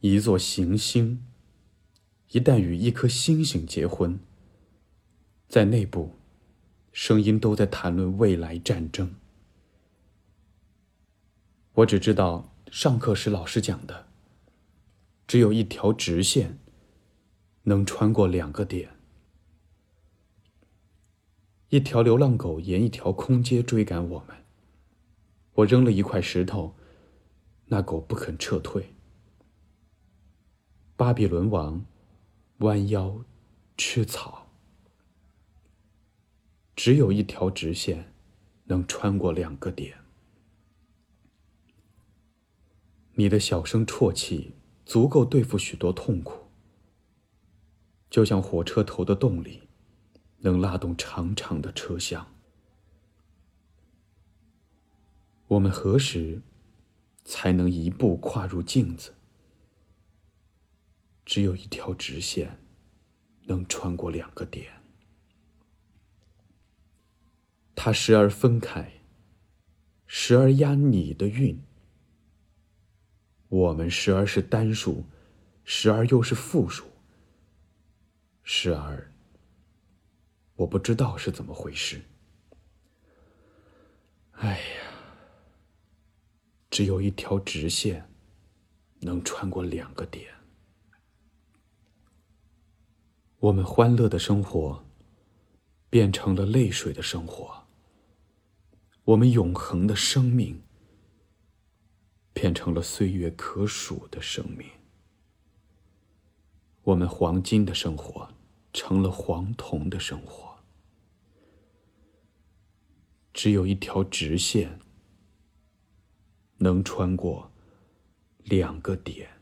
一座行星一旦与一颗星星结婚，在内部，声音都在谈论未来战争。我只知道上课时老师讲的，只有一条直线能穿过两个点。一条流浪狗沿一条空街追赶我们。我扔了一块石头，那狗不肯撤退。巴比伦王弯腰吃草，只有一条直线能穿过两个点。你的小声啜泣足够对付许多痛苦，就像火车头的动力。能拉动长长的车厢。我们何时才能一步跨入镜子？只有一条直线能穿过两个点。它时而分开，时而押你的韵。我们时而是单数，时而又是复数，时而……我不知道是怎么回事。哎呀，只有一条直线能穿过两个点。我们欢乐的生活变成了泪水的生活。我们永恒的生命变成了岁月可数的生命。我们黄金的生活成了黄铜的生活。只有一条直线能穿过两个点。